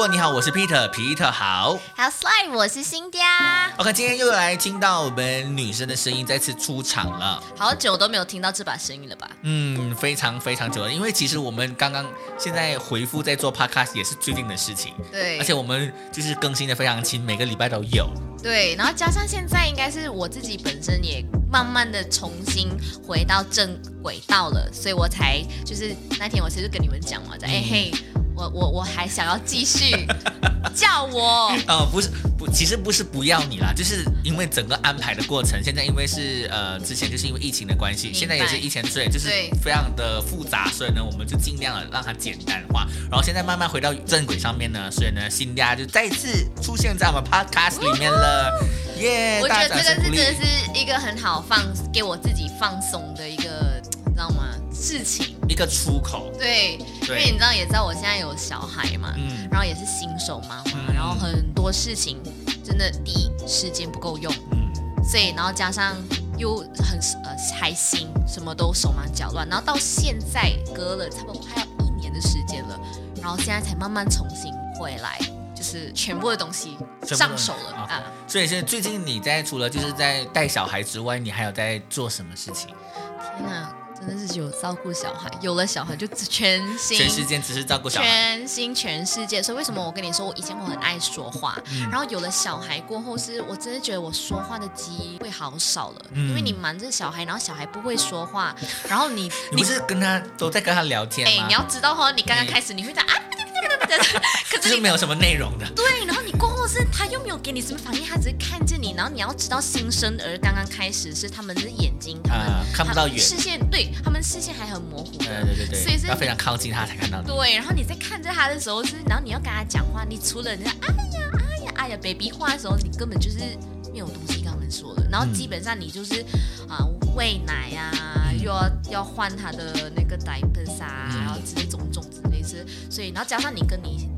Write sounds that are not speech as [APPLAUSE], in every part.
过你好，我是 Peter，皮特好。还有 Slide，我是新家。OK，今天又来听到我们女生的声音再次出场了。好久都没有听到这把声音了吧？嗯，非常非常久了，因为其实我们刚刚现在回复在做 Podcast 也是最近的事情，对而且我们就是更新的非常勤，每个礼拜都有。对，然后加上现在应该是我自己本身也慢慢的重新回到正轨道了，所以我才就是那天我其实跟你们讲嘛，在哎、嘿，我我我还想要继续 [LAUGHS] 叫我。呃，不是不，其实不是不要你啦，就是因为整个安排的过程，现在因为是呃之前就是因为疫情的关系，现在也是疫情对，就是非常的复杂，所以呢，我们就尽量的让它简单化，然后现在慢慢回到正轨上面呢，所以呢，新家就再次出现在我们 podcast 里面了，耶、我觉得这个是真的是一个很好放给我自己放松的一个，你知道吗？事情。一个出口，对，因为你知道也知道我现在有小孩嘛，嗯。然后也是新手妈妈，嗯。然后很多事情真的第一时间不够用，嗯，所以然后加上又很呃还新，什么都手忙脚乱，然后到现在隔了差不多快要一年的时间了，然后现在才慢慢重新回来，就是全部的东西上手了。啊啊。所以现在最近你在除了就是在带小孩之外，你还有在做什么事情？天哪，真的是有照顾小孩，有了小孩就全心全世界只是照顾小孩，全心全世界。所以为什么我跟你说，我以前我很爱说话，嗯然后有了小孩过后，是我真的觉得我说话的机会好少了，嗯因为你瞒着小孩，然后小孩不会说话，[LAUGHS] 然后你你不是跟他都在跟他聊天吗？哎，你要知道哈，你刚刚开始你会在啊，是没有什么内容的。对，然后你过后是他又没有给你什么反应，他只是看见你，然后你要知道新生儿刚刚开始是他们的眼睛，他们、啊看不到远视线，对他们视线还很模糊，对对对对，所以是要非常靠近他才看到你。对，然后你在看着他的时候是，然后你要跟他讲话，你除了人家哎呀哎呀哎呀 baby 话的时候，你根本就是没有东西跟他们说的。然后基本上你就是啊、喂奶啊，又要要换他的那个 diapers 啊，嗯然后之类种种之类是，所以然后加上你跟你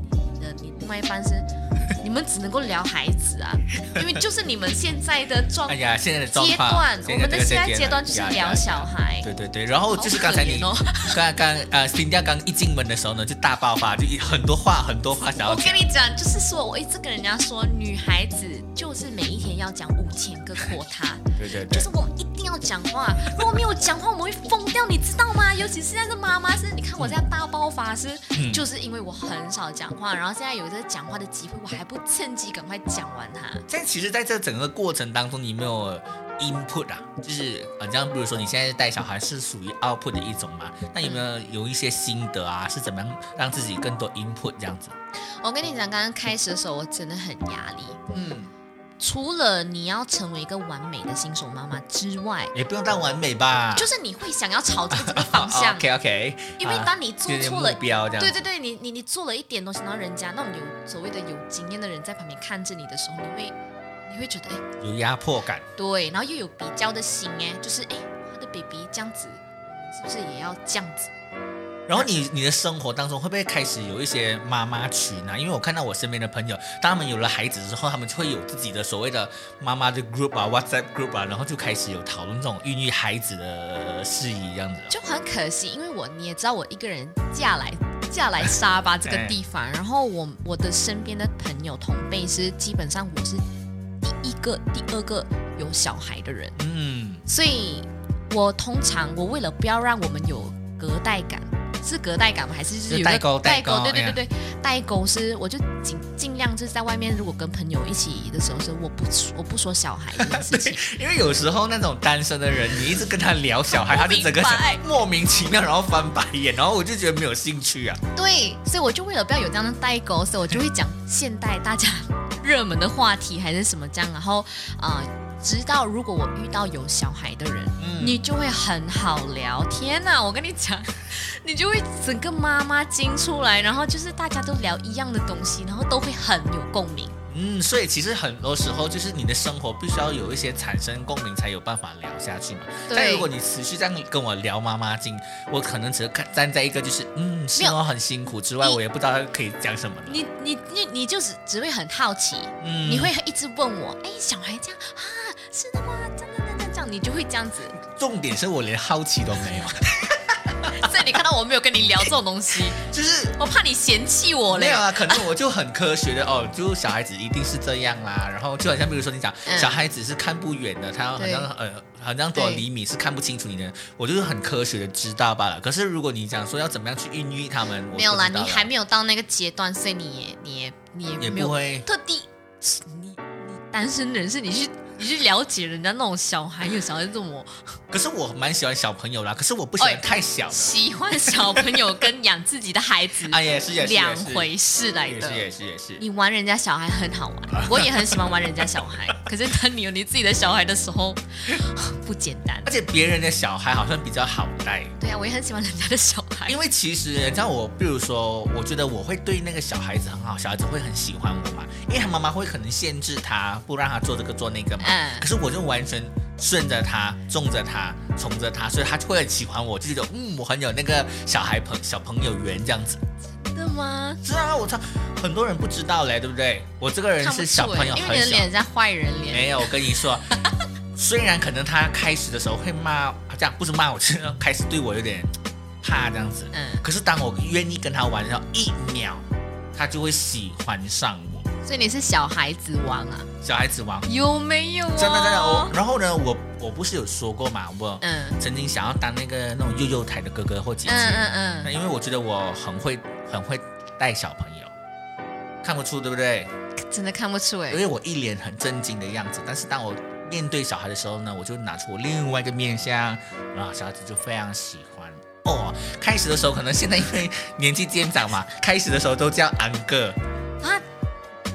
你另外一半是，你们只能够聊孩子啊，[LAUGHS] 因为就是你们现在的状哎呀，现在的状阶，段，我们的现在阶段就是聊小孩。对对对，然后就是刚才你 [LAUGHS] 刚刚呃，新家刚一进门的时候呢，就大爆发，就一很多话很多话想要我跟。你讲，就是说我一直跟人家说，女孩子就是每一天要讲五千个 quota，对对对就是，我们一定要讲话，如果没有讲话，我们会疯掉，你知道吗？尤其是现在的妈妈是，你看我现在大爆发是，嗯就是因为我很少讲话，然后现在有这个讲话的机会，我还不趁机赶快讲完它。但其实在这整个过程当中，你没有 input 啊？就是呃，这样，比如说你现在带小孩是属于 output 的一种嘛？那有没有有一些心得啊？是怎么样让自己更多 input 这样子？我跟你讲，刚刚开始的时候我真的很压力，嗯，除了你要成为一个完美的新手妈妈之外，也不用当完美吧？就是你会想要朝着这个方向。[LAUGHS] OK OK，[LAUGHS] 因为当你做错了对对对，你你你做了一点东西，然后人家那种有所谓的有经验的人在旁边看着你的时候，你会你会觉得哎，有压迫感。对，然后又有比较的心哎，就是哎，他的 baby 这样子，是不是也要这样子？然后你你的生活当中会不会开始有一些妈妈群啊？因为我看到我身边的朋友，当他们有了孩子之后，他们就会有自己的所谓的妈妈的 group 啊、WhatsApp group 啊，然后就开始有讨论这种孕育孩子的事宜这样子。就很可惜，因为我你也知道，我一个人嫁来嫁来沙巴这个地方，然后我我的身边的朋友同辈是基本上我是第一个、第二个有小孩的人。嗯，所以我通常我为了不要让我们有隔代感，是隔代感吗？还是就是有个代沟代代沟对对对对，代沟是我就尽尽量就是在外面，如果跟朋友一起的时候，是我不说我不说小孩这件事情。[LAUGHS] 因为有时候那种单身的人，你一直跟他聊小孩，他就整个莫名其妙，然后翻白眼，然后我就觉得没有兴趣啊。对，所以我就为了不要有这样的代沟，所以我就会讲现代大家 [LAUGHS] 热门的话题还是什么这样，然后啊。呃直到如果我遇到有小孩的人，嗯你就会很好聊天呐、我跟你讲，[LAUGHS] 你就会整个妈妈经出来，然后就是大家都聊一样的东西，然后都会很有共鸣。嗯，所以其实很多时候就是你的生活必须要有一些产生共鸣，才有办法聊下去嘛。但如果你持续这样跟我聊妈妈经，我可能只是看站在一个就是嗯，是没有哦，很辛苦之外，我也不知道可以讲什么了。你你你你就是只会很好奇，嗯你会一直问我，哎，小孩这样啊，是的吗？这样这样这样这样，你就会这样子。重点是我连好奇都没有。[LAUGHS] 所以你看到我没有跟你聊这种东西，就是我怕你嫌弃我嘞没有。啊，可能我就很科学的哦，就小孩子一定是这样啦。然后就好像比如说你讲，嗯小孩子是看不远的，他好像呃好像多少厘米是看不清楚你的，我就是很科学的知道罢了。可是如果你讲说要怎么样去孕育他们，我没有啦，你还没有到那个阶段，所以你也你也你也也没有不会特地，你你单身人士，你去你去了解人家那种小孩有小孩这么可是我蛮喜欢小朋友啦，可是我不喜欢哎太小的。喜欢小朋友跟养自己的孩子啊，[LAUGHS] 也是也是两回事来的也是。也是也是。你玩人家小孩很好玩，[LAUGHS] 我也很喜欢玩人家小孩。可是当你有你自己的小孩的时候，[SIGHS] 不简单而。且别人的小孩好像比较好带，对啊，我也很喜欢人家的小孩。因为其实你知道我，比如说，我觉得我会对那个小孩子很好，小孩子会很喜欢我嘛，因为他妈妈会可能限制他，不让他做这个做那个嘛。嗯可是我就完全顺着他，纵着他，宠着他，所以他就会很喜欢我，就觉得嗯，我很有那个小孩朋小朋友缘这样子。真的吗？是啊，我操，很多人不知道嘞，对不对？我这个人是小朋友很小你的脸像坏人脸。没有，我跟你说，[LAUGHS] 虽然可能他开始的时候会骂，这样不是骂我，是开始对我有点怕这样子。嗯，可是当我愿意跟他玩的时候，一秒他就会喜欢上我。所以你是小孩子王啊？小孩子王，有没有、啊？真的真的，我然后呢，我我不是有说过嘛，我嗯曾经想要当那个那种幼幼台的哥哥或姐姐，嗯嗯嗯，那因为我觉得我很会很会带小朋友，看不出对不对？真的看不出哎、因为我一脸很震惊的样子，但是当我面对小孩的时候呢，我就拿出我另外一个面相，然后小孩子就非常喜欢。哦，开始的时候可能现在因为年纪渐长嘛，开始的时候都叫安哥。啊，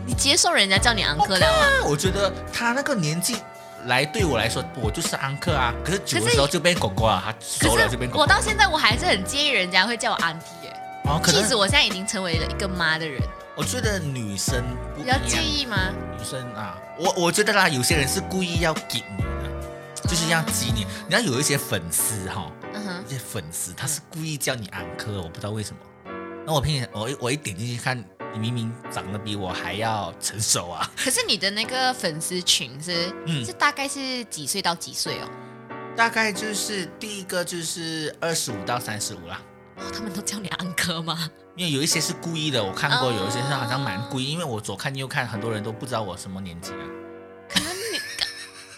你接受人家叫你昂克了啊？我觉得他那个年纪来对我来说，我就是安克啊。可是久的时候就变狗狗啊，他熟了就变狗狗。我到现在我还是很介意人家会叫我安迪耶。哦，可即使能我现在已经成为了一个妈的人，我觉得女生不比较介意吗？女生啊，我我觉得啦，有些人是故意要给你的，就是要激你。你要有一些粉丝哈、嗯哼，一些粉丝他是故意叫你安科，我不知道为什么。那我偏我一我一点进去看，你明明长得比我还要成熟啊！[LAUGHS] 可是你的那个粉丝群是、嗯是大概是几岁到几岁哦？大概就是第一个就是二十五到三十五啦，哦，他们都叫你安哥吗？因为有一些是故意的，我看过哦有一些是好像蛮故意，因为我左看右看，很多人都不知道我什么年纪啊。可能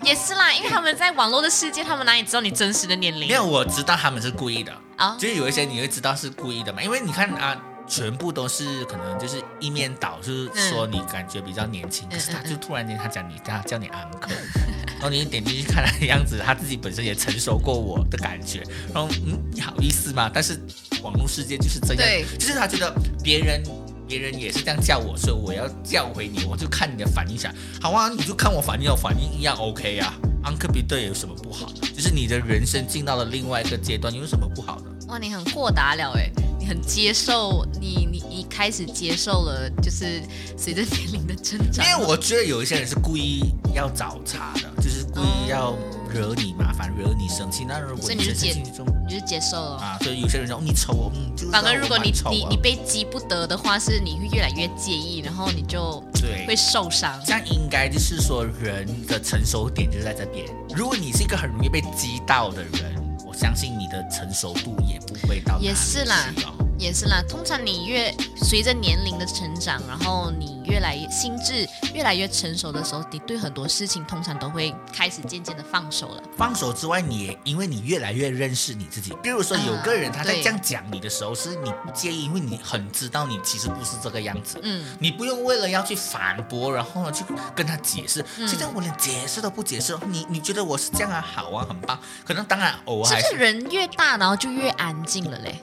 你也是啦，因为他们在网络的世界，他们哪里知道你真实的年龄？没有，我知道他们是故意的，啊，就是有一些你会知道是故意的嘛，因为你看啊。全部都是可能就是一面倒，就是说你感觉比较年轻，嗯可是他就突然间他讲你他叫你 uncle，[LAUGHS] 然后你点进去看他的样子，他自己本身也成熟过我的感觉，然后嗯，你好意思吗？但是网络世界就是这样，就是他觉得别人别人也是这样叫我，所以我要叫回你，我就看你的反应想，好啊，你就看我反应，我反应一样 OK 啊。安克比对有什么不好？就是你的人生进到了另外一个阶段，有什么不好的？哇，你很豁达了哎，你很接受，你你你开始接受了，就是随着年龄的增长，因为我觉得有一些人是故意要找茬的，就是故意要惹你麻烦，惹你生气。那如果你就接受你就是接受了。啊，所以有些人说、哦、你丑哦，嗯，就知道反而如果你你你被激不得的话，是你会越来越介意，然后你就对会受伤。这样应该就是说人的成熟点就在这边。如果你是一个很容易被激到的人，我相信你的成熟度也不会到也是啦。也是啦，通常你越随着年龄的成长，然后你越来越心智越来越成熟的时候，你对很多事情通常都会开始渐渐的放手了。放手之外，你也因为你越来越认识你自己。比如说，有个人他在这样讲你的时候，是你不介意，因为你很知道你其实不是这个样子。嗯，你不用为了要去反驳，然后呢去跟他解释。嗯现在我连解释都不解释，你你觉得我是这样啊？好啊，很棒。可能当然偶尔还是，是不是人越大，然后就越安静了嘞，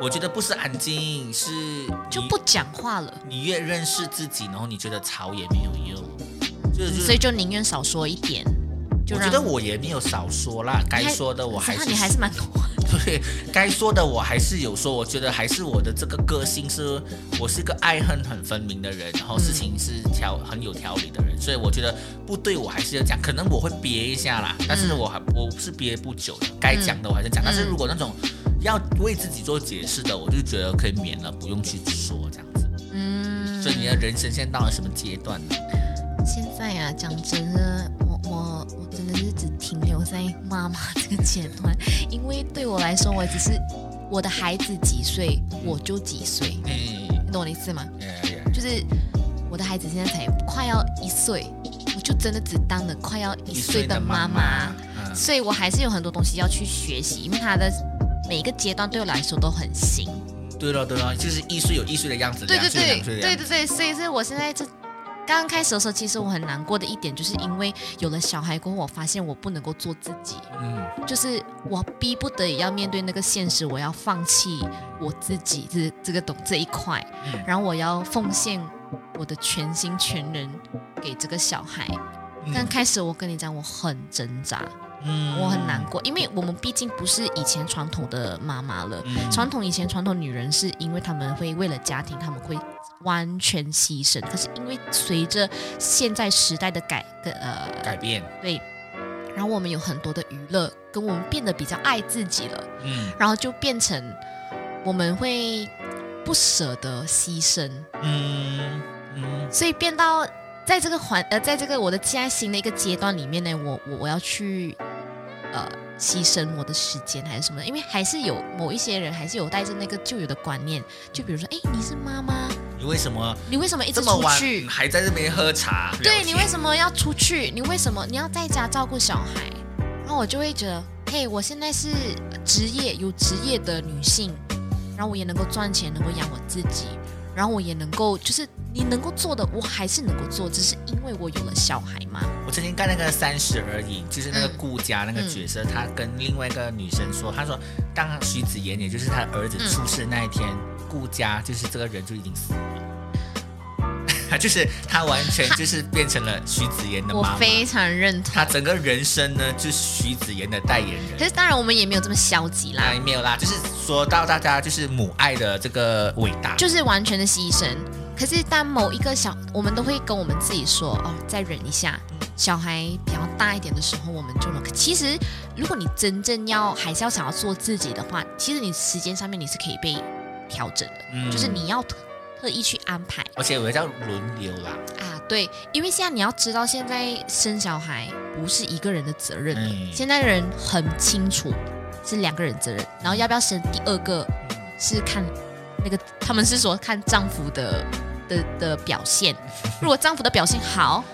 我觉得不是安静，是就不讲话了，你越认识自己，然后你觉得吵也没有用，所以就宁愿少说一点。就我觉得我也没有少说啦，该说的我还是可是你还是蛮多话的。[LAUGHS] 对，该说的我还是有说。我觉得还是我的这个个性是，我是个爱恨很分明的人，然后事情是条很有条理的人，所以我觉得不对我还是要讲，可能我会憋一下啦，但是我还我是憋不久的，该讲的我还是讲。但是如果那种要为自己做解释的，我就觉得可以免了，不用去说这样子。嗯，所以你的人生现在到了什么阶段呢？现在啊，讲真的，我我我真的是只停留在妈妈这个阶段，因为对我来说，我只是我的孩子几岁我就几岁，嗯，你懂我的意思吗？哎呀，就是我的孩子现在才快要一岁，我就真的只当了快要一岁的妈妈，嗯所以我还是有很多东西要去学习，因为他的每一个阶段对我来说都很新。对了对了，就是一岁有一岁的样子，对对对。对对对，所以是我现在这刚刚开始的时候，其实我很难过的一点，就是因为有了小孩过后，我发现我不能够做自己，嗯就是我逼不得已要面对那个现实，我要放弃我自己这这个懂这一块，嗯然后我要奉献我的全心全人给这个小孩。刚开始我跟你讲，我很挣扎，嗯。我很难过，因为我们毕竟不是以前传统的妈妈了。嗯。传统以前传统女人是因为她们会为了家庭，她们会完全牺牲。可是因为随着现在时代的改跟呃改变，对，然后我们有很多的娱乐，跟我们变得比较爱自己了，嗯。然后就变成我们会不舍得牺牲，嗯嗯。所以变到在这个环呃，在这个我的现在新的一个阶段里面呢，我我我要去呃牺牲我的时间还是什么的？因为还是有某一些人还是有带着那个旧有的观念，就比如说，哎，你是妈妈，你为什么你为什么一直出去？还在这边喝茶？对你为什么要出去？你为什么你要在家照顾小孩？然后我就会觉得，嘿，我现在是职业有职业的女性，然后我也能够赚钱，能够养我自己，然后我也能够就是你能够做的，我还是能够做，只是因为我有了小孩嘛。我曾经干那个《三十而已》，就是那个嗯顾家那个角色，他跟另外一个女生说，他说当徐子言，也就是他儿子嗯出事那一天，顾家就是这个人就已经死了。他就是他完全就是变成了徐子言的我妈我，非常认同他。整个人生呢就是徐子言的代言人可。是当然，我们也没有这么消极啦，哎，没有啦，就是说到大家就是母爱的这个伟大，就是完全的牺牲。可是当某一个小，我们都会跟我们自己说，哦，再忍一下。小孩比较大一点的时候，我们就能。其实，如果你真正要还是要想要做自己的话，其实你时间上面你是可以被调整的，嗯就是你要特特意去安排而且有个叫轮流啦，啊。对，因为现在你要知道，现在生小孩不是一个人的责任，嗯现在人很清楚是两个人责任，然后要不要生第二个是看那个，他们是说看丈夫的的的表现。如果丈夫的表现好，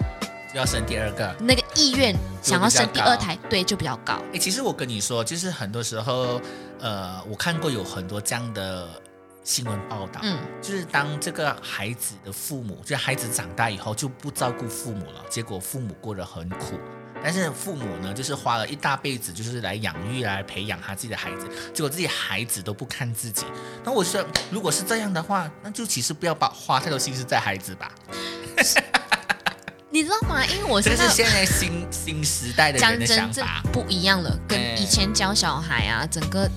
就要生第二个。那个意愿想要生第二胎，对，就比较高。哎，其实我跟你说，就是很多时候，呃，我看过有很多这样的新闻报道，嗯就是当这个孩子的父母，就是孩子长大以后就不照顾父母了，结果父母过得很苦。但是父母呢，就是花了一大辈子，就是来养育、来培养他自己的孩子，结果自己孩子都不看自己。那我说，如果是这样的话，那就其实不要把花太多心思在孩子吧。你知道吗？因为我这现在是现在新新时代的人的想法。不一样了，跟哎以前教小孩啊，整个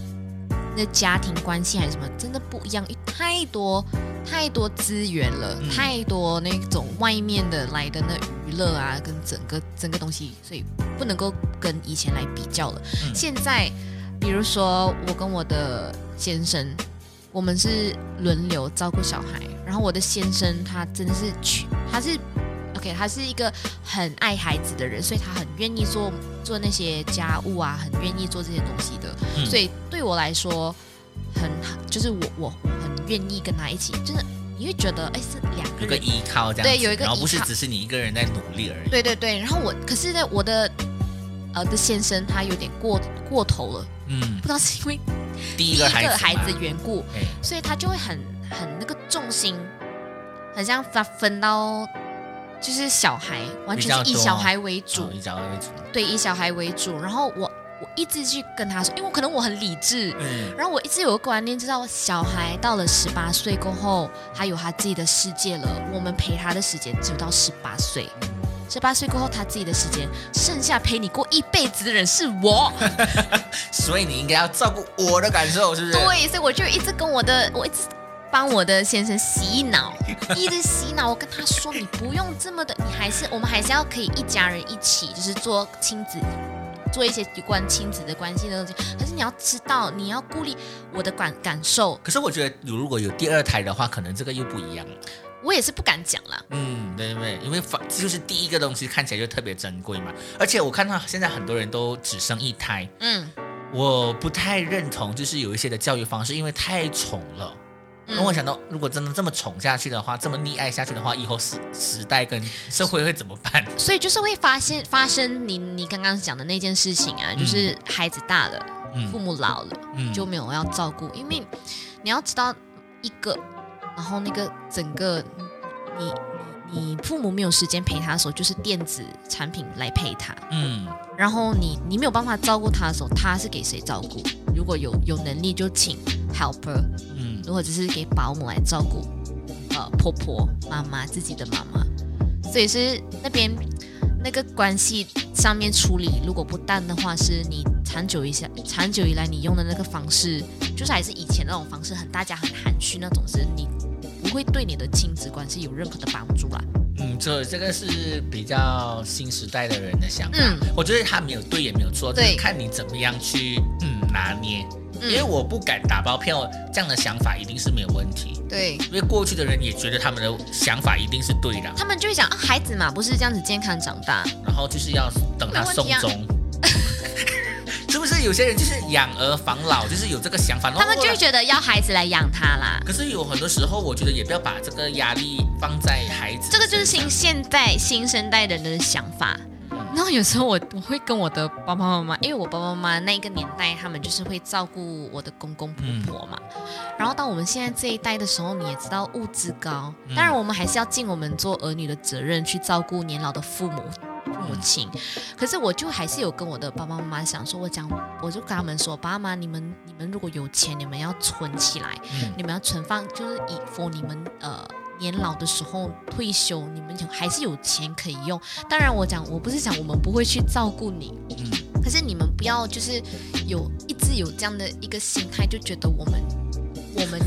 那家庭关系还是什么，真的不一样，太多太多资源了，嗯太多那种外面的来的那娱乐啊，跟整个整个东西，所以不能够跟以前来比较了。嗯现在，比如说我跟我的先生，我们是轮流照顾小孩，然后我的先生他真的是去，他是 OK，他是一个很爱孩子的人，所以他很愿意做做那些家务啊，很愿意做这些东西的。嗯所以对我来说，很就是我我很愿意跟他一起，就是你会觉得哎是两个人。有个依靠这样子，对有一个然后不是只是你一个人在努力而已。对对对，然后我可是呢，我的呃的先生他有点过过头了，嗯不，知道是因为第第一个孩子的缘故，哎，所以他就会很很那个重心，很像他分到就是小孩，完全是以小孩为主主，以找为主。对，以小孩为主。然后我我一直去跟他说，因为我可能我很理智，嗯然后我一直有个观念，知道小孩到了十八岁过后，他有他自己的世界了，我们陪他的时间只有到十八岁。十八岁过后，他自己的时间，剩下陪你过一辈子的人是我。[LAUGHS] 所以你应该要照顾我的感受，是不是？对，所以我就一直跟我的，我一直帮我的先生洗脑，一直洗脑。我跟他说，你不用这么的，你还是我们还是要可以一家人一起，就是做亲子，做一些有关亲子的关系的东西。可是你要知道，你要顾虑我的感感受，可是我觉得，如果有第二胎的话，可能这个又不一样了。我也是不敢讲了。嗯，对对对，因为反就是第一个东西看起来就特别珍贵嘛，而且我看到现在很多人都只生一胎，嗯，我不太认同，就是有一些的教育方式，因为太宠了。那我想到，如果真的这么宠下去的话，这么溺爱下去的话，以后时时代跟社会会怎么办？[LAUGHS] 所以就是会发现发生你你刚刚讲的那件事情啊，就是孩子大了，父母老了，就没有要照顾，因为你要知道一个，然后那个整个你你你父母没有时间陪他的时候，就是电子产品来陪他，嗯，然后你你没有办法照顾他的时候，他是给谁照顾？如果有有能力就请 helper，嗯，如果只是给保姆来照顾，呃，婆婆、妈妈、自己的妈妈，所以是那边那个关系上面处理，如果不当的话，是你长久一下，长久以来你用的那个方式，就是还是以前那种方式，很大家很含蓄那种，是你不会对你的亲子关系有任何的帮助啦。嗯，这这个是比较新时代的人的想法。嗯，我觉得他没有对也没有错，就是看你怎么样去嗯拿捏。因为我不敢打包票，这样的想法一定是没有问题。对，因为过去的人也觉得他们的想法一定是对的。他们就会想啊，孩子嘛，不是这样子健康长大，然后就是要等他送终。[LAUGHS] 是不是有些人就是养儿防老，就是有这个想法？他们就会觉得要孩子来养他啦。可是有很多时候，我觉得也不要把这个压力放在孩子。这个就是新现代新生代人的想法。然后有时候我我会跟我的爸爸妈妈，因为我爸爸妈妈那个年代，他们就是会照顾我的公公婆婆嘛。然后到我们现在这一代的时候，你也知道物资高，当然我们还是要尽我们做儿女的责任，去照顾年老的父母。母亲，可是我就还是有跟我的爸爸妈妈想说，我讲，我就跟他们说，爸妈，你们你们如果有钱，你们要存起来，你们要存放，就是以 for 你们呃年老的时候退休，你们还是有钱可以用。当然，我讲我不是讲我们不会去照顾你，嗯，可是你们不要就是有一直有这样的一个心态，就觉得我们我们。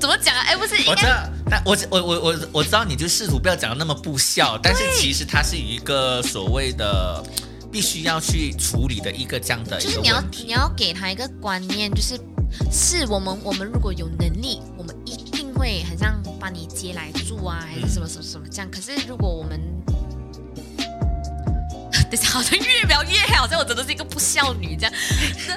怎么讲啊？哎，不是，我知道，但我我我我我知道，你就试图不要讲的那么不孝，但是其实它是一个所谓的必须要去处理的一个这样的，就是你要你要给他一个观念，就是是我们我们如果有能力，会很像把你接来住啊，还是什么什么什么这样。可是如果我们好像越描越黑，好像我真的是一个不孝女这样。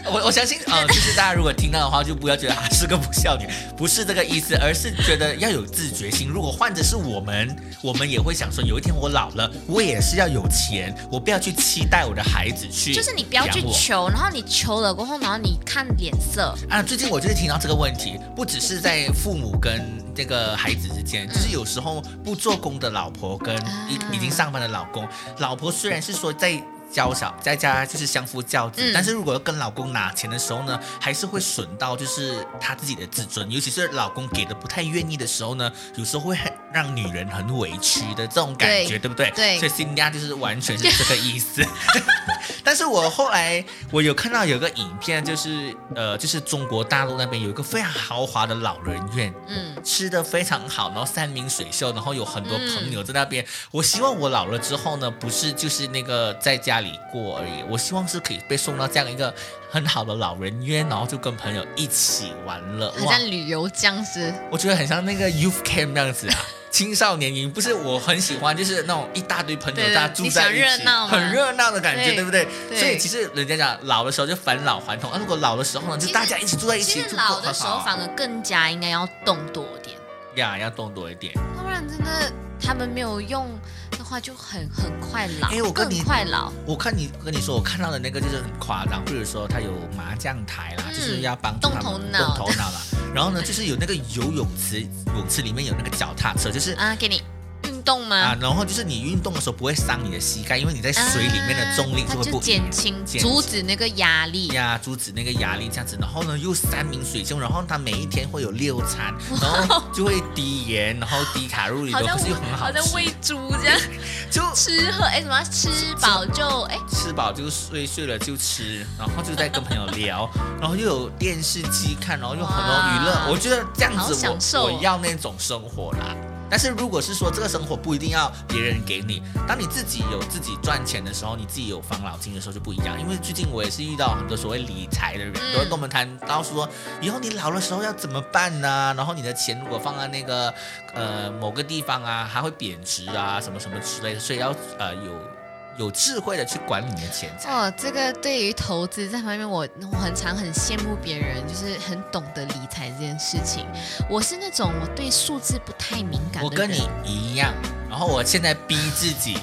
我我相信啊，[LAUGHS] 就是大家如果听到的话，就不要觉得啊是个不孝女，不是这个意思，而是觉得要有自觉心。如果换着是我们，我们也会想说，有一天我老了，我也是要有钱，我不要去期待我的孩子去。就是你不要去求，然后你求了过后，然后你看脸色啊。最近我就是听到这个问题，不只是在父母跟这个孩子之间，就是有时候不做工的老婆跟已已经上班的老公，老婆虽然是说在。娇小在家就是相夫教子，但是如果要跟老公拿钱的时候呢，还是会损到就是他自己的自尊，尤其是老公给的不太愿意的时候呢，有时候会很让女人很委屈的这种感觉，对不对？对，所以新家就是完全是这个意思。[LAUGHS] 但是我后来我有看到有个影片，就是呃，就是中国大陆那边有一个非常豪华的老人院，嗯，吃的非常好，然后山明水秀，然后有很多朋友在那边。我希望我老了之后呢，不是就是那个在家。里过而已，我希望是可以被送到这样一个很好的老人院，然后就跟朋友一起玩乐，很像旅游僵尸。我觉得很像那个 youth camp 那样子啊，青少年营不是？我很喜欢，就是那种一大堆朋友大家住在一起，很热闹的感觉，对不对？所以其实人家讲老的时候就返老还童，啊，如果老的时候呢，就大家一起住在一起，其实老的时候反而更加应该要动多点，呀，要动多一点，要不然真的他们没有用。话就很很快老，哎，我跟你快老。我看你跟你说，我看到的那个就是很夸张，比如说他有麻将台啦，就是要帮动头脑动头脑啦。然后呢，[LAUGHS] 就是有那个游泳池，泳池里面有那个脚踏车，就是啊，给你。动吗？啊，然后就是你运动的时候不会伤你的膝盖，因为你在水里面的重力就会不减轻，阻止那个压力呀，阻止那个压力这样子。然后呢，又三明水秀，然后它每一天会有六餐，[LAUGHS] 然后就会低盐，然后低卡路里，都是又很好，好像喂猪这样，[LAUGHS] 就吃喝哎什么吃饱就哎吃饱就睡，睡了就吃，然后就在跟朋友聊，[LAUGHS] 然后又有电视机看，然后又很多娱乐，我觉得这样子我我要那种生活啦。但是如果是说这个生活不一定要别人给你，当你自己有自己赚钱的时候，你自己有防老金的时候就不一样。因为最近我也是遇到很多所谓理财的人，都会跟我们谈到说，以后你老的时候要怎么办呢？然后你的钱如果放在那个呃某个地方啊，还会贬值啊，什么什么之类的，所以要呃有有智慧的去管理你的钱财。哦，这个对于投资这方面，我我很常很羡慕别人，就是很懂得理财这件事情。我是那种我对数字不太敏感。我跟你一样，然后我现在逼自己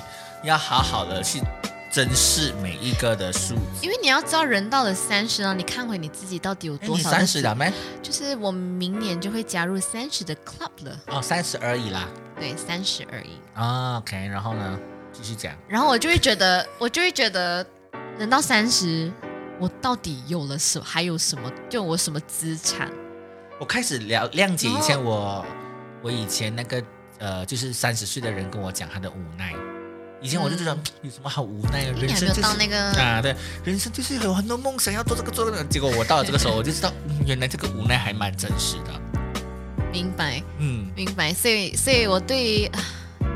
要好好的去珍视每一个的数字。因为你要知道，人到了三十呢，你看回你自己到底有多少？三十了？没？就是我明年就会加入三十的 club 了。哦，三十而已啦。对，三十而已。啊、o k 然后呢，继续讲。然后我就会觉得，我就会觉得，人到三十，我到底有了什，还有什么？就我什么资产？我开始了谅解以哦前我、我以前那个呃，就是三十岁的人跟我讲他的无奈。以前我就觉得、嗯有什么好无奈的，你还没有人生就是到那个啊，对，人生就是有很多梦想要做这个做那个。结果我到了这个时候，我就知道，嗯，原来这个无奈还蛮真实的。明白。嗯，明白，所以所以我对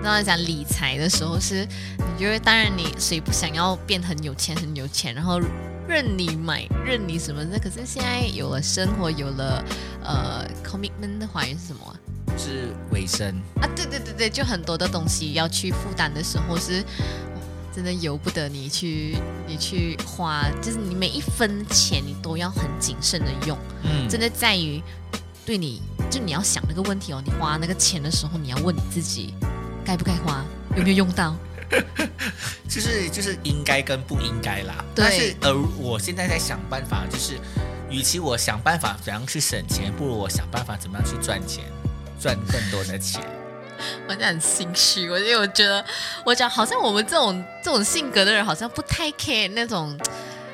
刚才讲理财的时候是，你觉得当然你谁不想要变很有钱很有钱，然后任你买任你什么的，可是现在有了生活，有了呃 commitment 的华语是什么啊？是尾声。啊，对对对对，就很多的东西要去负担的时候是。哦真的由不得你去，你去花，就是你每一分钱你都要很谨慎的用。嗯，真的在于对你，就你要想那个问题哦，你花那个钱的时候，你要问你自己，该不该花，有没有用到？[LAUGHS] 就是就是应该跟不应该啦。对但是呃，我现在在想办法，就是与其我想办法怎样去省钱，不如我想办法怎么样去赚钱，赚更多的钱。我真的很心虚，我因为我觉得，我讲好像我们这种这种性格的人，好像不太 care 那种，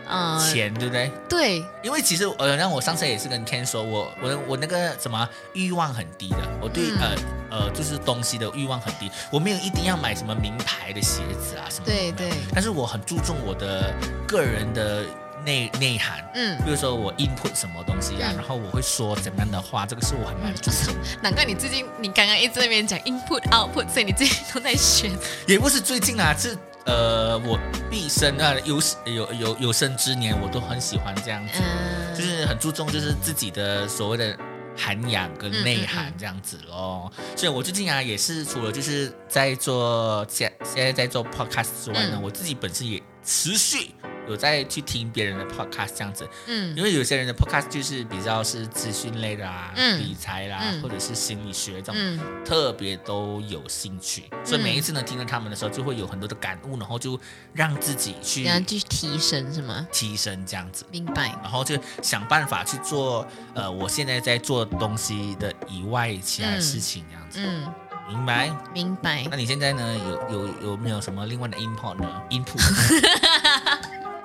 嗯、钱对不对？对，因为其实呃，让我上次也是跟 Ken 说，我我我那个什么欲望很低的，我对、嗯呃呃就是东西的欲望很低，我没有一定要买什么名牌的鞋子啊什么的，对对但是我很注重我的个人的内内涵。嗯，比如说我 input 什么东西啊，嗯然后我会说怎么样的话，这个是我很蛮注重的。[LAUGHS] 难怪你最近你刚刚一直在那边讲 input output，所以你最近都在学。也不是最近啊，是呃我毕生啊有有有有生之年，我都很喜欢这样子。嗯，就是很注重就是自己的所谓的涵养跟内涵这样子咯。所以我最近啊也是除了就是在做现现在在做 podcast 之外呢，嗯我自己本身也持续有在去听别人的 podcast 这样子，嗯因为有些人的 podcast 就是比较是资讯类的啊、嗯理财啦、嗯或者是心理学这种。嗯特别都有兴趣，所以每一次呢听到他们的时候，就会有很多的感悟，然后就让自己去然后去提升是吗？提升这样子。明白。然后就想办法去做呃我现在在做东西的以外其他的事情这样子，嗯，明白？明白。那你现在呢有有有没有什么另外的 input 呢？input [LAUGHS]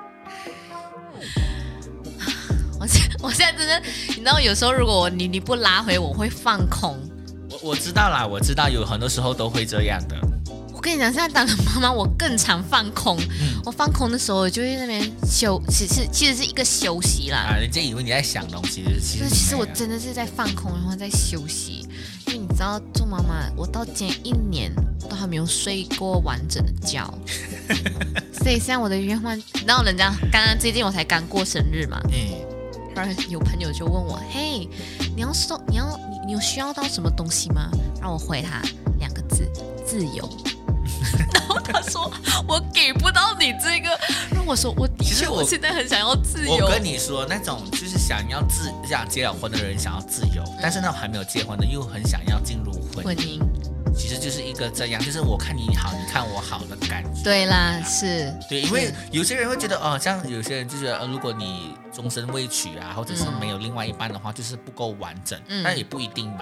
[LAUGHS] 我现 [LAUGHS] 我现在真的，你知道，有时候如果你你不拉回，我会放空。我我知道啦，我知道有很多时候都会这样的，我跟你讲，现在当了妈妈，我更常放空。嗯我放空的时候，我就会在那边休，其实其实是一个休息啦。啊，人家以为你在想东西，其实就是其实我真的是在放空，然后在休息。因为你知道，做妈妈，我到今年一年都还没有睡过完整的觉，[LAUGHS] 所以现在我的愿望，然后人家刚刚最近我才刚过生日嘛，嗯然后有朋友就问我，嘿，你要送你要你你有需要到什么东西吗？让我回他两个字：自由。[LAUGHS] 然后他说我给不到你这个，让我说我的确其实我我现在很想要自由。我跟你说，那种就是想要自想结了婚的人想要自由，但是那种还没有结婚的又很想要进入婚婚姻，其实就是一个这样，就是我看你好，你看我好的感觉。对啦，是，对，因为有些人会觉得哦，像有些人就觉得，呃，如果你终身未娶啊，或者是嗯没有另外一半的话，就是不够完整，嗯但也不一定嘛。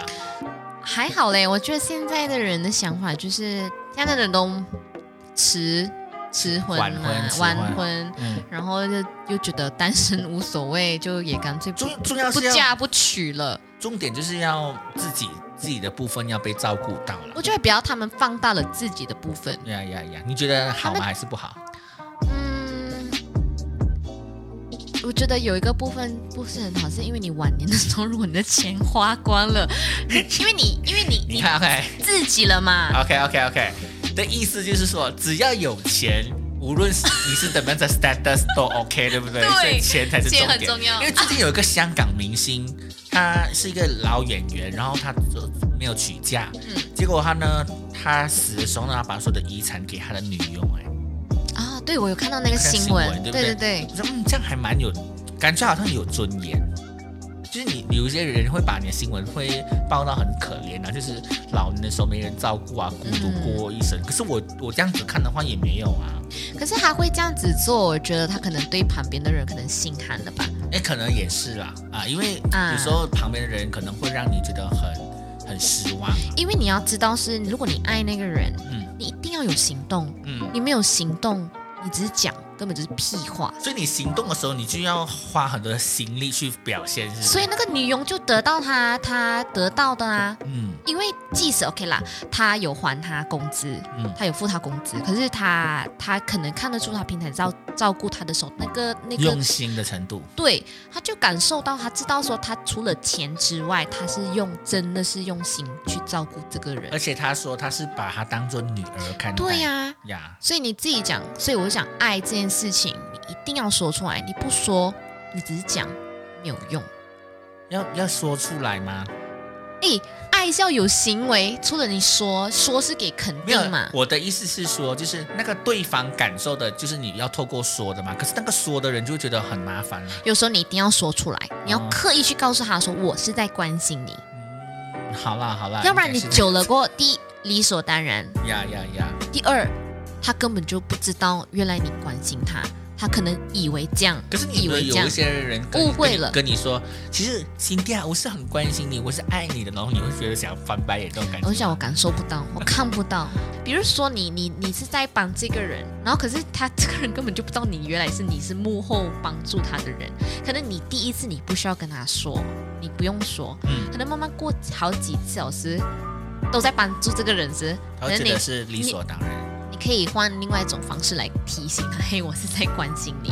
还好嘞。我觉得现在的人的想法就是，现在的人都迟迟婚晚嘛婚迟晚婚婚，嗯，然后就又觉得单身无所谓，就也干脆不重重要不是要嫁不娶了。重点就是要自己自己的部分要被照顾到了。我觉得不要他们放大了自己的部分。呀呀呀！你觉得好吗？还是不好？我觉得有一个部分不是很好，是因为你晚年的时候，如果你的钱花光了，[LAUGHS] 因为你因为你你你看，OK。自己了嘛，OK OK OK 的意思就是说，只要有钱，无论是你是怎么样的 [LAUGHS] status 都 OK，对不对？对所以钱才是重钱点。很重要。因为最近有一个香港明星，他是一个老演员，然后他就没有娶嫁，嗯。结果他呢，他死的时候呢，他把所有的遗产给他的女佣，哎，啊，对我有看到那个新闻，对不对对对我说嗯，这样还蛮有感觉，好像有尊严。就是你有一些人会把你的新闻会报到很可怜啊，就是老年的时候没人照顾啊，孤独嗯过一生。可是我我这样子看的话也没有啊，可是他会这样子做，我觉得他可能对旁边的人可能心寒了吧？哎，可能也是啦啊，因为啊有时候旁边的人可能会让你觉得很很失望啊。因为你要知道是，如果你爱那个人，嗯你一定要有行动，嗯，你没有行动，一直讲。根本就是屁话。所以你行动的时候，你就要花很多的心力去表现，是不是？所以那个女佣就得到她她得到的啊，嗯因为即使 OK 啦，他有还她工资，嗯他有付她工资，可是他他可能看得出他平常照照顾他的时候，那个那个用心的程度，对，他就感受到，他知道说他除了钱之外，他是用真的是用心去照顾这个人而。且他说他是把她当做女儿看待。对呀、呀，所以你自己讲，所以我就想，爱这件事情，你一定要说出来，你不说，你只是讲没有用。要要说出来吗？诶，爱是要有行为，除了你说，说是给肯定嘛，。我的意思是说，就是那个对方感受的，就是你要透过说的嘛。可是那个说的人就会觉得很麻烦了。有时候你一定要说出来，你要哦刻意去告诉他说我是在关心你，嗯，好啦好啦，要不然你久了过后，第一理所当然，呀呀呀，第二他根本就不知道原来你关心他，他可能以为这样，可是你以为这样有一些人误会了跟你说，其实辛迪亚，我是很关心你，我是爱你的，然后你会觉得想翻白眼这种感觉。我想我感受不到，我看不到。比如说你你你是在帮这个人，然后可是他这个人根本就不知道你原来是你是幕后帮助他的人。可能你第一次你不需要跟他说，你不用说，嗯，可能慢慢过好几次小时都在帮助这个人时，他会觉可能你得是理所当然。你可以换另外一种方式来提醒他，[LAUGHS] 嘿，我是在关心你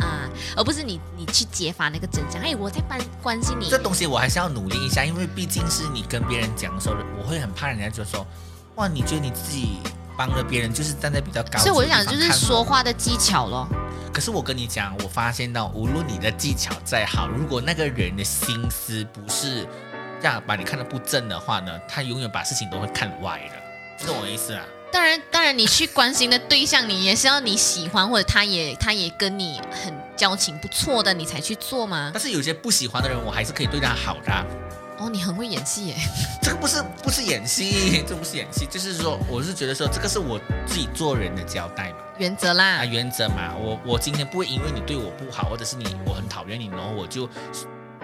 啊，而不是你你去揭发那个真相，嘿，我在关关心你这。东西我还是要努力一下，因为毕竟是你跟别人讲的时候，我会很怕人家就说，哇，你觉得你自己帮了别人，就是站在比较高。所以我就想，就是说。话的技巧咯。可是我跟你讲，我发现到，无论你的技巧再好，如果那个人的心思不是这样把你看得不正的话呢，他永远把事情都会看歪的，是我的意思啊。当然，当然，你去关心的对象，你也是要你喜欢，或者他也他也跟你很交情不错的，你才去做吗？但是有些不喜欢的人，我还是可以对他好的啊、哦，你很会演戏耶。这个不是不是演戏，这不是演戏，就是说，我是觉得说，这个是我自己做人的交代嘛。原则啦啊，，原则嘛，我我今天不会因为你对我不好，或者是你我很讨厌你，然后我就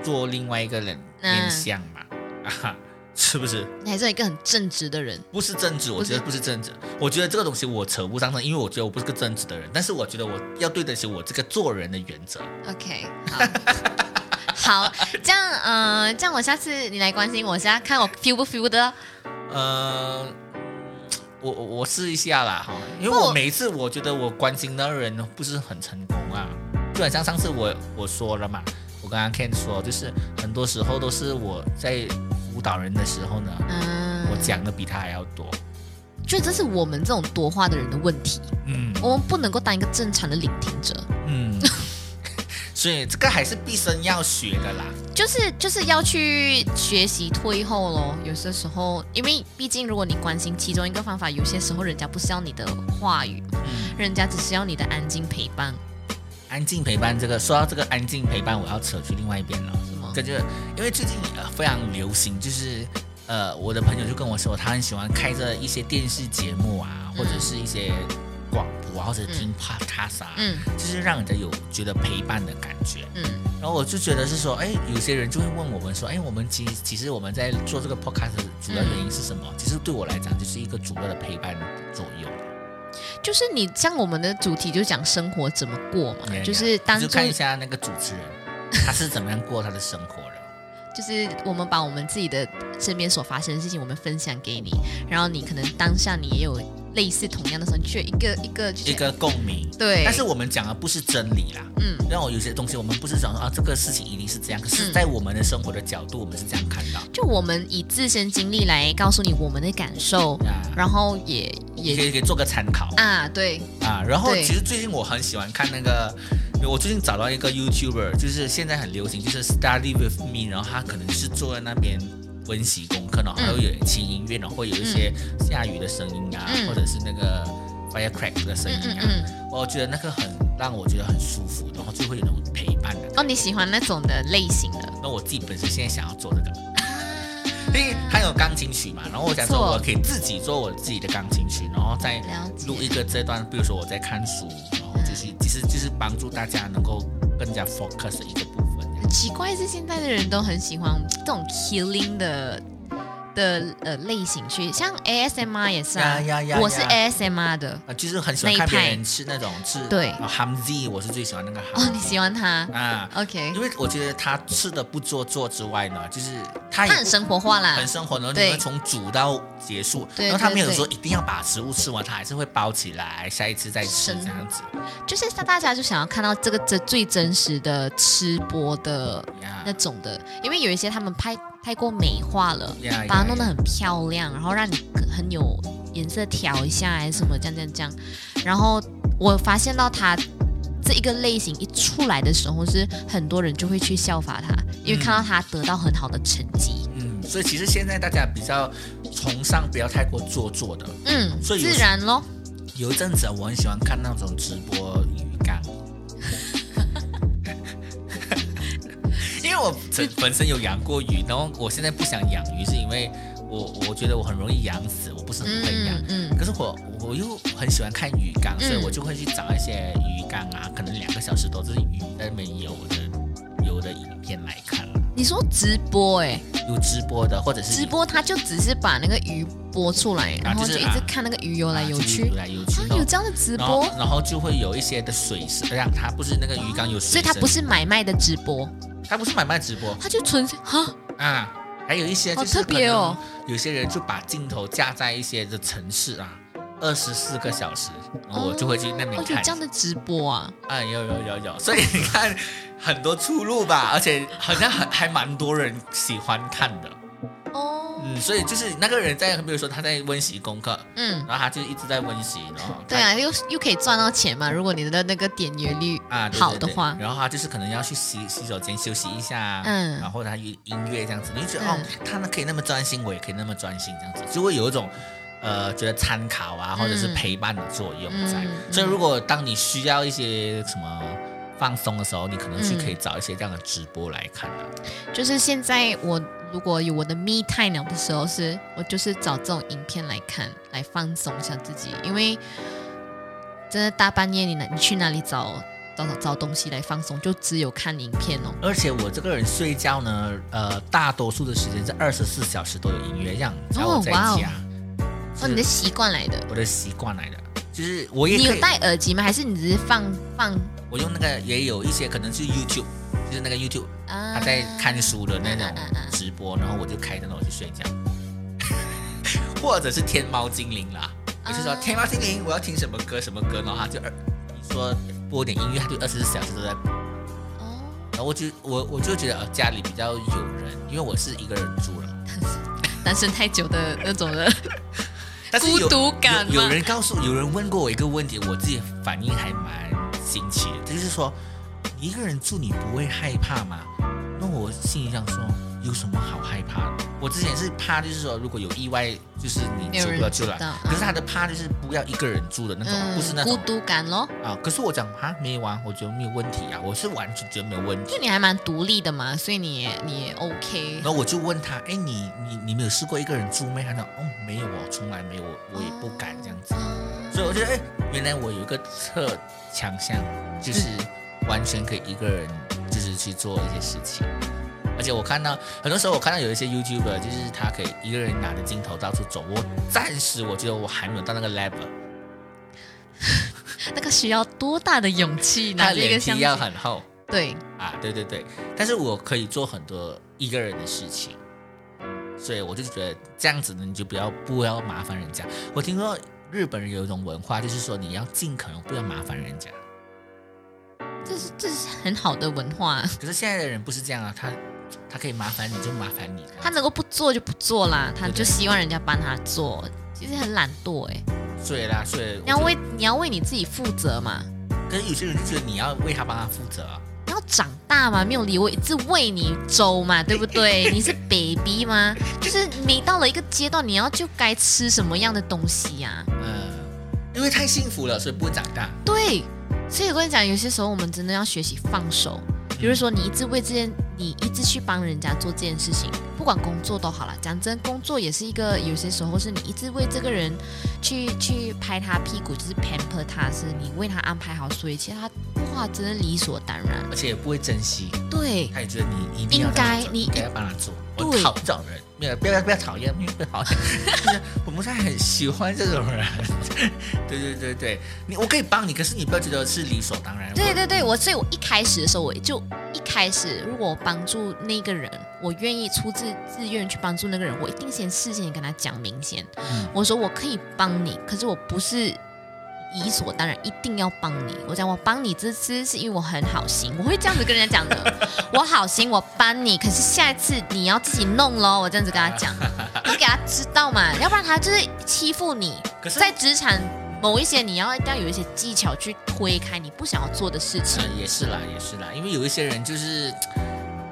做另外一个人嗯面相嘛，啊哈，是不是？你还是一个很正直的人。不是正直，我觉得不是正直。我觉得这个东西我扯不上身，因为我觉得我不是个正直的人，但是我觉得我要对得起我这个做人的原则。OK，好，[LAUGHS] 好，这样，呃，这样我下次你来关心我一下，看我 feel 不 feel 的。呃，我我我试一下啦哈，因为我每一次我觉得我关心的人不是很成功啊，就很像上次我我说了嘛，我跟阿 Ken 说，就是很多时候都是我在辅导人的时候呢，嗯，我讲的比他还要多。觉得这是我们这种多话的人的问题，嗯我们不能够当一个正常的聆听者，嗯，[LAUGHS] 所以这个还是毕生要学的啦。就是就是要去学习退后咯。有些时候，因为毕竟如果你关心其中一个方法，有些时候人家不是要你的话语，嗯，人家只是要你的安静陪伴。安静陪伴这个，说到这个安静陪伴，我要扯去另外一边了。什么？这就因为最近呃非常流行，就是呃我的朋友就跟我说，他很喜欢开着一些电视节目啊，或者是一些广播啊，或者听 podcast 啊，嗯就是让人家有觉得陪伴的感觉。嗯然后我就觉得是说，哎，有些人就会问我们说，哎，我们其其实我们在做这个 podcast 的主要原因是什么？其实对我来讲，就是一个主要的陪伴的作用。就是你像我们的主题就讲生活怎么过嘛 Yeah, 就是当看一下那个主持人他是怎么样过他的生活的。就是我们把我们自己的身边所发生的事情，我们分享给你，然后你可能当下你也有类似同样的时候，一个一个一个共鸣。对，但是我们讲的不是真理啦，嗯让我有些东西我们不是讲说啊这个事情一定是这样，可是嗯在我们的生活的角度，我们是这样看到。就我们以自身经历来告诉你我们的感受，啊，然后也也也可以可以做个参考啊，对，啊。然后其实最近我很喜欢看那个，我最近找到一个 YouTuber，就是现在很流行，就是 Study with Me，然后他可能是坐在那边温习功课，然后还会有轻音乐，然后会有一些下雨的声音啊，嗯。或者是那个 firecrack 的声音啊，嗯嗯我觉得那个很让我觉得很舒服，然后就会有那种陪伴的。哦，你喜欢那种的类型的？那我自己本身现在想要做这个，因为还有钢琴曲嘛，然后我想说我可以自己做我自己的钢琴曲，然后再录一个这段，比如说我在看书，其实就是帮助大家能够更加 focus 的一个部分。很奇怪是现在的人都很喜欢这种 killing 的的呃类型去，像 ASMR 也是啊，呀呀呀我是呀 ASMR 的。啊，就是很喜欢看别人吃那种吃对啊 Hamzi，我是最喜欢那个 Hamzi 哦，你喜欢他啊。？OK，因为我觉得他吃的不做作之外呢，就是他也他很生活化啦很。生活，然后你对会从煮到结束，对然后他没有说一定要把食物吃完，他还是会包起来，下一次再吃生这样子。就是大家就想要看到这个这最真实的吃播的呀那种的，因为有一些他们拍太过美化了，呀把它弄得很漂亮，然后让你很有颜色调一下还是什么这样这样这样。然后我发现到它这一个类型一出来的时候，是很多人就会去效法它，因为看到它得到很好的成绩。嗯，所以其实现在大家比较崇尚不要太过做作的。嗯，所以自然咯。有一阵子啊我很喜欢看那种直播我本本身有养过鱼，然后我现在不想养鱼，是因为我我觉得我很容易养死，我不是很会养。嗯嗯，可是我我又很喜欢看鱼缸，所以嗯我就会去找一些鱼缸啊，可能两个小时都是鱼在那边游的游的影片来看了，你说直播哎、有直播的或者是直播他就只是把那个鱼播出来，然后就就是一直看那个鱼游来游去游。来游去啊，，然后有这样的直播，然后就会有一些的水声，让它不是那个鱼缸有水声，所以它不是买卖的直播，它不是买卖直播。他就纯哈啊，还有一些就是特别哦。有些人就把镜头架在一些的城市啊，二十四个小时，然后我就会去那边哦，有看。这样的直播啊？啊，有有有有，[LAUGHS] 所以你看很多出路吧，而且好像还还蛮多人喜欢看的，哦，嗯，所以就是那个人在，比如说他在温习功课，嗯，然后他就一直在温习，然后对啊，又又可以赚到钱嘛。如果你的那个点阅率啊，对对对好的话，然后他就是可能要去洗洗手间休息一下，嗯。然后他音音乐这样子，你就觉得、嗯。哦，他呢可以那么专心，我也可以那么专心，这样子。就会有一种呃觉得参考啊，或者是嗯。陪伴的作用在。嗯。所以如果当你需要一些什么放松的时候，你可能去嗯可以找一些这样的直播来看的。就是现在我如果有我的 me time 的时候是，我就是找这种影片来看，来放松一下自己，因为真的大半夜你哪你去哪里找找找找东西来放松，就只有看影片哦。而且我这个人睡觉呢，呃，大多数的时间是二十四小时都有音乐，这样只要我在哇哦家，哦，你的习惯来的。我的习惯来的，就是我也你有，戴耳机吗？还是你只是放放？我用那个也有一些可能是 YouTube，就是那个 YouTube 啊？他在看书的那种直播，然后我就开着那我去睡觉，[LAUGHS] 或者是天猫精灵啦，我就说啊天猫精灵，我要听什么歌什么歌，然后他就二你说播点音乐，他就二十四小时都在播，哦，然后我就我我就觉得呃家里比较有人，因为我是一个人住了，单身太久的那种的 [LAUGHS] 但是有孤独感有有？人告诉有人问过我一个问题，我自己反应还蛮新奇的，就是说你一个人住你不会害怕吗？那我心里想说，有什么好害怕的？我之前是怕，就是说如果有意外，就是你救不了就了。可是他的怕就是不要一个人住的那种，不是那种孤独感咯。啊。可是我讲啊，没有啊，我觉得没有问题啊，我是完全觉得没有问题就。你还蛮独立的嘛，所以你也你也 OK 然。后我就问他，哎，你你你没有试过一个人住没？他说，哦，没有哦，从来没有，我我也不敢这样子。嗯所以我觉得，哎，原来我有一个特强项，就是完全可以一个人，就是去做一些事情。而且我看到很多时候，我看到有一些 YouTuber，就是他可以一个人拿着镜头到处走。我暂时我觉得我还没有到那个 level，[LAUGHS] 那个需要多大的勇气他拿着一个脸皮要？很厚对，啊，对对对。但是我可以做很多一个人的事情，所以我就觉得这样子呢，你就不要不要麻烦人家。我听说日本人有一种文化，就是说你要尽可能不要麻烦人家。这是这是很好的文化。可是现在的人不是这样啊，他他可以麻烦你就麻烦你，他能够不做就不做啦，他就希望人家帮他做，其实很懒惰哎。所以啦，所以你要为你要为你自己负责嘛，可是有些人就觉得你要为他帮他负责啊，你要长大嘛，没有理由一直喂你粥嘛，[LAUGHS] 对不对？你是 baby 吗？[LAUGHS] 就是你到了一个阶段，你要就该吃什么样的东西呀、嗯，因为太幸福了，所以不会长大。对，所以我跟你讲，有些时候我们真的要学习放手。比如说，你一直为这件，你一直去帮人家做这件事情，不管工作都好了。讲真，工作也是一个，有些时候是你一直为这个人去去拍他屁股，就是 pamper 他，是你为他安排好所有一切，他哇，真的理所当然。而且也不会珍惜，对，他也觉得你一定要应该你应该要帮他做。我对讨厌这种人，不要不要讨厌，不讨厌，[LAUGHS] 就是我们现在很喜欢这种人。[LAUGHS] 对对对对，你我可以帮你，可是你不要觉得是理所当然。对对对，我所以，我一开始的时候，我就一开始，如果我帮助那个人，我愿意出自自愿去帮助那个人，我一定先事先跟他讲明先，嗯我说我可以帮你，可是我不是理所当然一定要帮你。我讲我帮你这次是因为我很好心，我会这样子跟人家讲的，[LAUGHS] 我好心我帮你，可是下一次你要自己弄喽，我这样子跟他讲，要给他知道嘛，要不然他就是欺负你。可是在职场某一些你要一定要有一些技巧去推开你不想要做的事情。呃也是啦也是啦，因为有一些人就是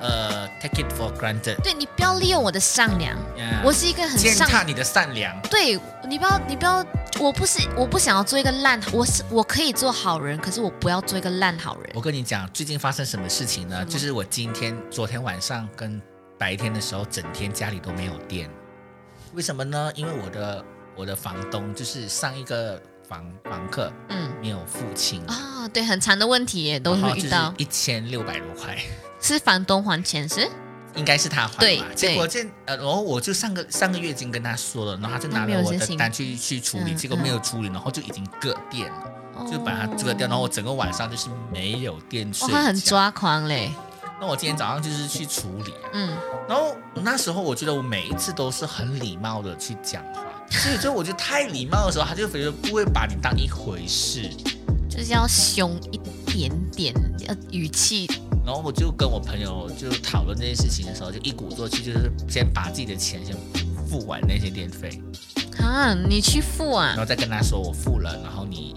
呃 take it for granted，对你不要利用我的善良，呀我是一个很善，践踏你的善良。对你不要你不要，我不是我不想要做一个烂，我是我可以做好人，可是我不要做一个烂好人。我跟你讲，最近发生什么事情呢？就是我今天、昨天晚上跟白天的时候，整天家里都没有电。为什么呢？因为我的我的房东就是上一个房房客嗯没有付清，啊、对，很长的问题也都会遇到，一千六百多块，[LAUGHS] 是房东还钱是？应该是他还对嘛。结果这呃，然后我就上个上个月已经跟他说了，然后他就拿了我的单去去处理，嗯结果没有处理，然后就已经割电了，就把它哦割掉，然后我整个晚上就是没有电睡哇，他很。抓狂嘞，那我今天早上就是去处理啊。嗯，然后那时候我觉得我每一次都是很礼貌的去讲话，所以就我觉得太礼貌的时候，他就觉得不会把你当一回事。就是要凶一点点，要语气然后我就跟我朋友就讨论这件事情的时候，就一鼓作气，就是先把自己的钱先付完那些电费，啊，你去付啊然，后再跟他说我付了，然后你。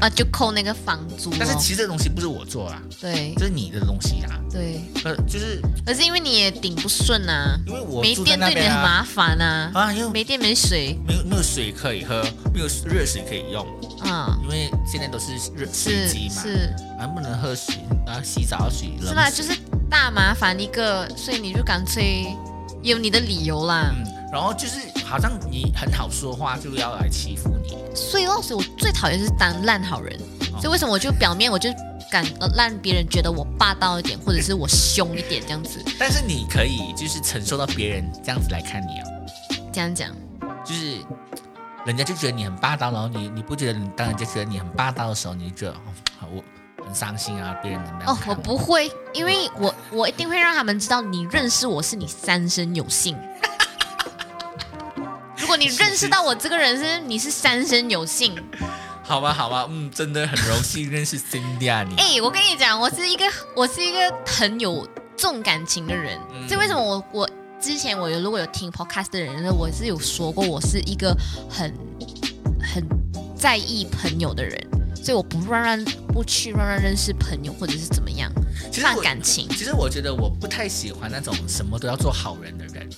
啊，就扣那个房租、哦。但是其实这东西不是我做啊，对。这是你的东西啊，对，呃，就是可是因为你也顶不顺啊，因为我没住在电对你很麻烦啊，啊，因为没电没水。没有没有水可以喝，没有热水可以用，啊，因为现在都是热水嘛，是。啊，不能喝水啊，洗澡的水冷是啦，就是大麻烦一个，所以你就干脆有你的理由啦。嗯，然后就是好像你很好说话，就要来欺负你，所以咯，所以我最讨厌是当烂好人，哦。所以为什么我就表面我就敢呃让别人觉得我霸道一点，或者是我凶一点这样子，但是你可以就是承受到别人这样子来看你哦，这样讲。就是人家就觉得你很霸道，然后你你不觉得你当人家觉得你很霸道的时候，你就觉得哦，我很伤心啊，别人怎么样？哦，我不会，因为我我一定会让他们知道，你认识我是你三生有幸。如果你认识到我这个人是你是三生有幸，好吧，好吧，嗯，真的很荣幸认识 Cindy 啊，你。[LAUGHS] 哎、我跟你讲，我是一个我是一个很有重感情的人，嗯。所以为什么我我之前我有如果有听 podcast 的人，我是有说过我是一个很很在意朋友的人，所以我不乱乱不去乱乱认识朋友或者是怎么样放其实感情。其实我觉得我不太喜欢那种什么都要做好人的人，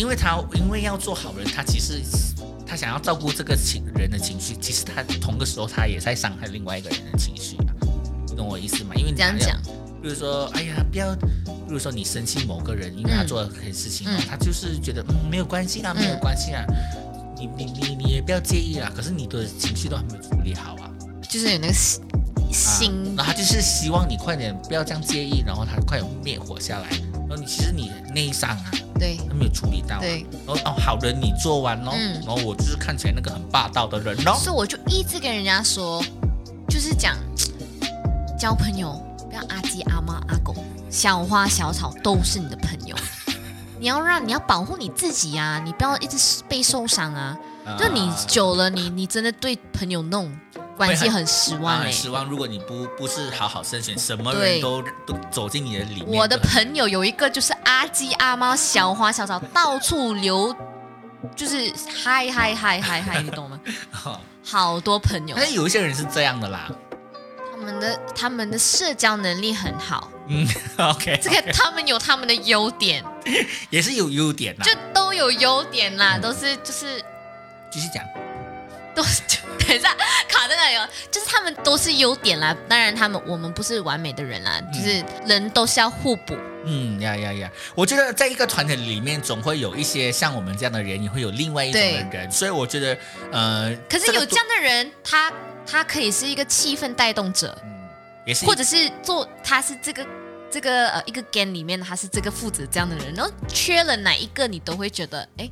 因为他因为要做好人，他其实他想要照顾这个情人的情绪，其实他同个时候他也在伤害另外一个人的情绪啊，你懂我意思吗？因为你这样讲，比如说，哎呀，不要，比如说你生气某个人，因为他嗯。做了很事情，他就是觉得嗯没有关系啊，没有关系啊，你你你你也不要介意啊，可是你的情绪都还没有处理好啊，就是有那个心啊心然后他就是希望你快点不要这样介意，然后他快点灭火下来，然后你其实你内伤啊，对。他没有处理到、啊，对，然后哦好人你做完咯，嗯。然后我就是看起来那个很霸道的人喽，所以我就一直跟人家说，就是讲交朋友不要阿鸡阿猫阿狗，小花小草都是你的朋友。[LAUGHS] 你要让你要保护你自己啊，你不要一直被受伤啊。啊。就你久了，你你真的对朋友那种关系很失望很失望。如果你不不是好好慎选，什么人都都走进你的里面，我的朋友有一个就是阿鸡阿猫小花小草到处流，就是嗨嗨嗨嗨嗨，你懂吗？[LAUGHS] 好多朋友但，是有一些人是这样的啦，他们的他们的社交能力很好，嗯，[LAUGHS] OK，这个他们有他们的优点，[LAUGHS] 也是有优点啦就，都有优点啦，都是就是继续讲。都是就等一下，卡在那里哦，就是他们都是优点啦。当然，他们我们不是完美的人啦，就是人都是要互补。嗯呀呀呀！我觉得在一个团体里面，总会有一些像我们这样的人，也会有另外一种的人，所以我觉得，呃，可是有这样的人，他他可以是一个气氛带动者，嗯，也是，或者是做他是这个这个呃一个 game 里面他是这个负责这样的人，然后缺了哪一个你都会觉得哎，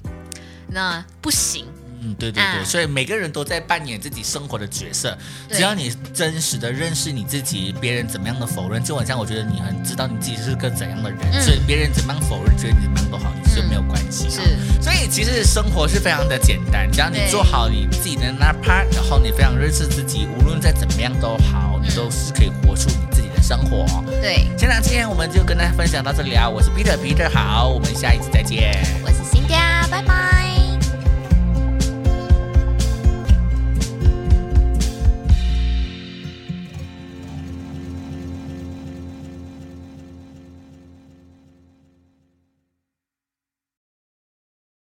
那不行。嗯，对对对，所以每个人都在扮演自己生活的角色。只要你真实的认识你自己，别人怎么样的否认，就好像我觉得你很知道你自己是个怎样的人，所以别人怎么样否认，觉得你怎么样都好，你是没有关系。是，所以其实生活是非常的简单，只要你做好你自己的那 part，然后你非常认识自己，无论再怎么样都好，你都是可以活出你自己的生活。对，现在今天我们就跟大家分享到这里啊，我是 Peter，Peter 好，我们下一次再见。我是新疆。